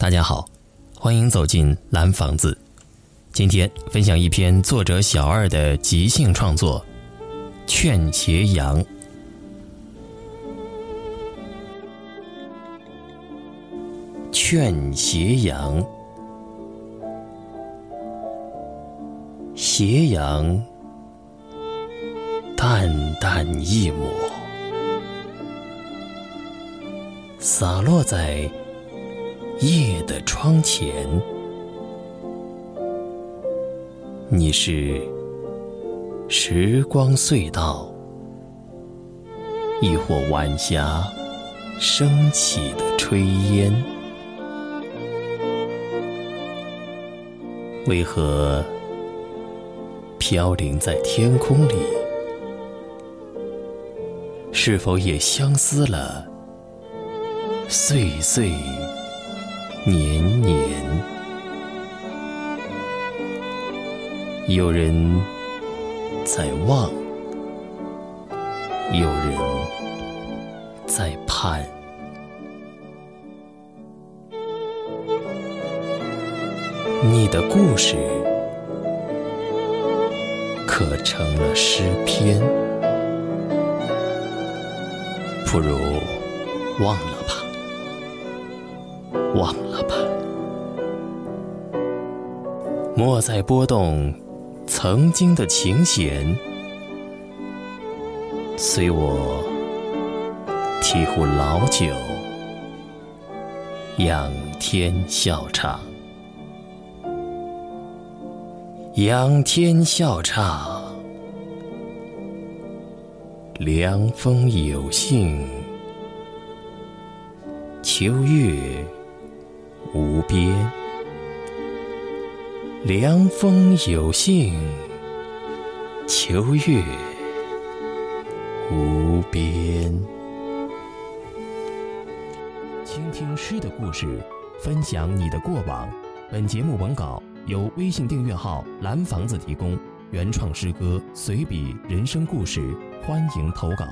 大家好，欢迎走进蓝房子。今天分享一篇作者小二的即兴创作《劝斜阳》。劝斜阳，斜阳淡淡一抹，洒落在。夜的窗前，你是时光隧道，亦或晚霞升起的炊烟？为何飘零在天空里？是否也相思了岁岁？年年，有人在望，有人在盼。你的故事可成了诗篇？不如忘了吧。忘了吧，莫再拨动曾经的琴弦，随我提壶老酒，仰天笑唱，仰天笑唱，凉风有幸，秋月。无边，凉风有幸，秋月无边。倾听诗的故事，分享你的过往。本节目文稿由微信订阅号“蓝房子”提供，原创诗歌、随笔、人生故事，欢迎投稿。